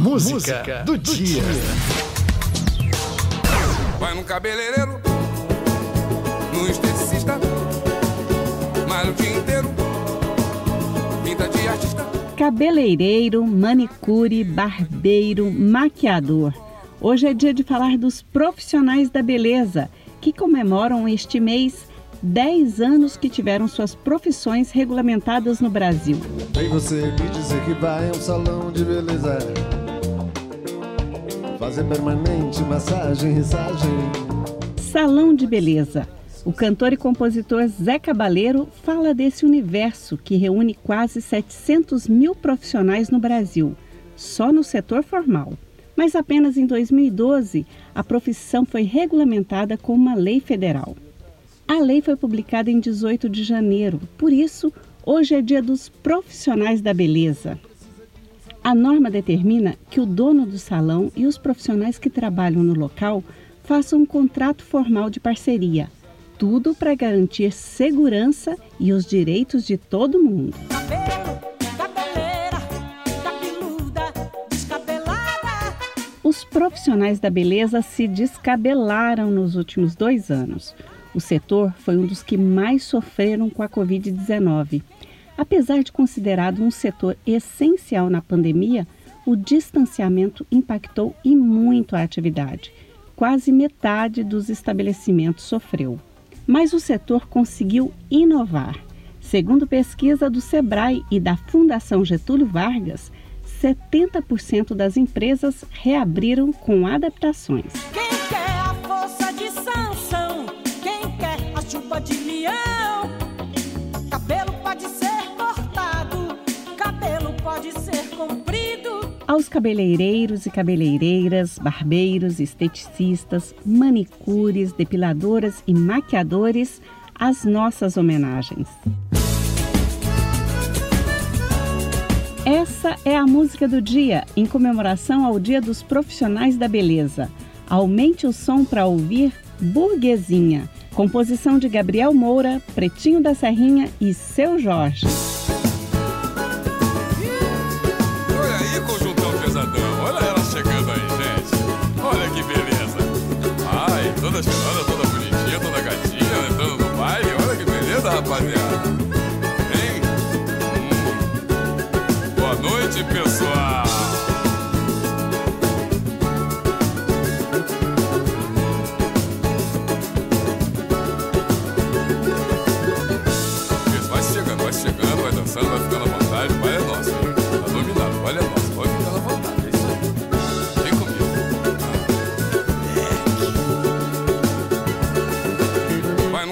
Música, Música do, do dia. Vai no cabeleireiro, no esteticista, malha o dia inteiro, pinta de artista. Cabeleireiro, manicure, barbeiro, maquiador. Hoje é dia de falar dos profissionais da beleza que comemoram este mês 10 anos que tiveram suas profissões regulamentadas no Brasil. Vem você me dizer que vai a um salão de beleza Fazer permanente, massagem, risagem Salão de beleza. O cantor e compositor Zé Cabaleiro fala desse universo que reúne quase 700 mil profissionais no Brasil, só no setor formal. Mas apenas em 2012 a profissão foi regulamentada com uma lei federal. A lei foi publicada em 18 de janeiro, por isso, hoje é dia dos profissionais da beleza. A norma determina que o dono do salão e os profissionais que trabalham no local façam um contrato formal de parceria, tudo para garantir segurança e os direitos de todo mundo. Os profissionais da beleza se descabelaram nos últimos dois anos. O setor foi um dos que mais sofreram com a Covid-19. Apesar de considerado um setor essencial na pandemia, o distanciamento impactou e muito a atividade. Quase metade dos estabelecimentos sofreu. Mas o setor conseguiu inovar. Segundo pesquisa do Sebrae e da Fundação Getúlio Vargas, 70% das empresas reabriram com adaptações. de cabeleireiros e cabeleireiras, barbeiros, esteticistas, manicures, depiladoras e maquiadores, as nossas homenagens. Essa é a música do dia, em comemoração ao Dia dos Profissionais da Beleza. Aumente o som para ouvir Burguesinha Composição de Gabriel Moura, Pretinho da Serrinha e Seu Jorge.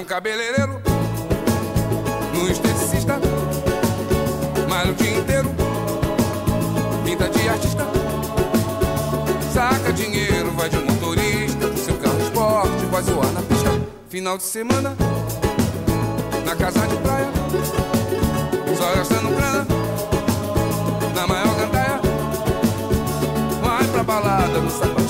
Cabeleireiro, no esteticista, malha o dia inteiro, pinta de artista, saca dinheiro, vai de motorista, seu carro esporte, vai zoar na pista, final de semana, na casa de praia, só gastando grana, na maior gandaia, vai pra balada, no sapato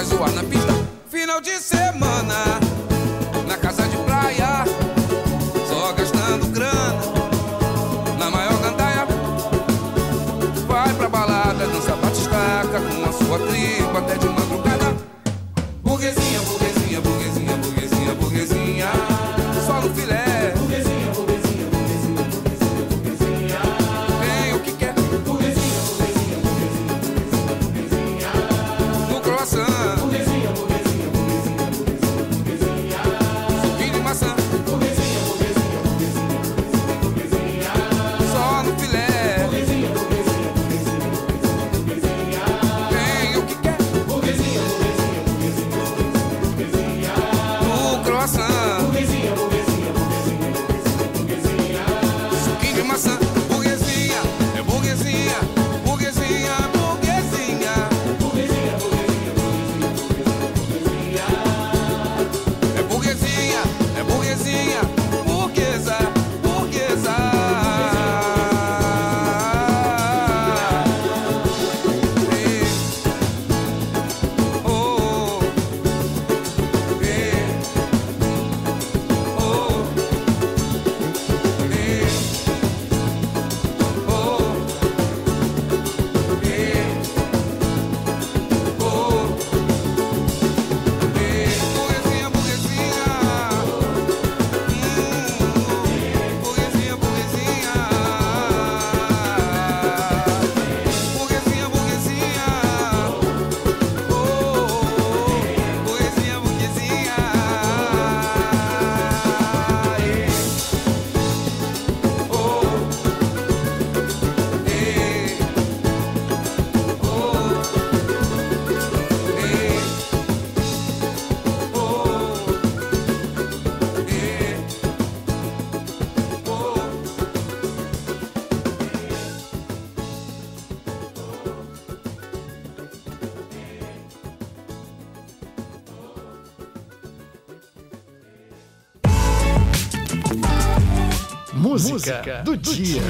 faz zoar na pista. Final de semana, na casa de praia. Só gastando grana, na maior gandaia. Vai pra balada, dança batistaca. Com a sua tribo até de madrugada. Música do dia.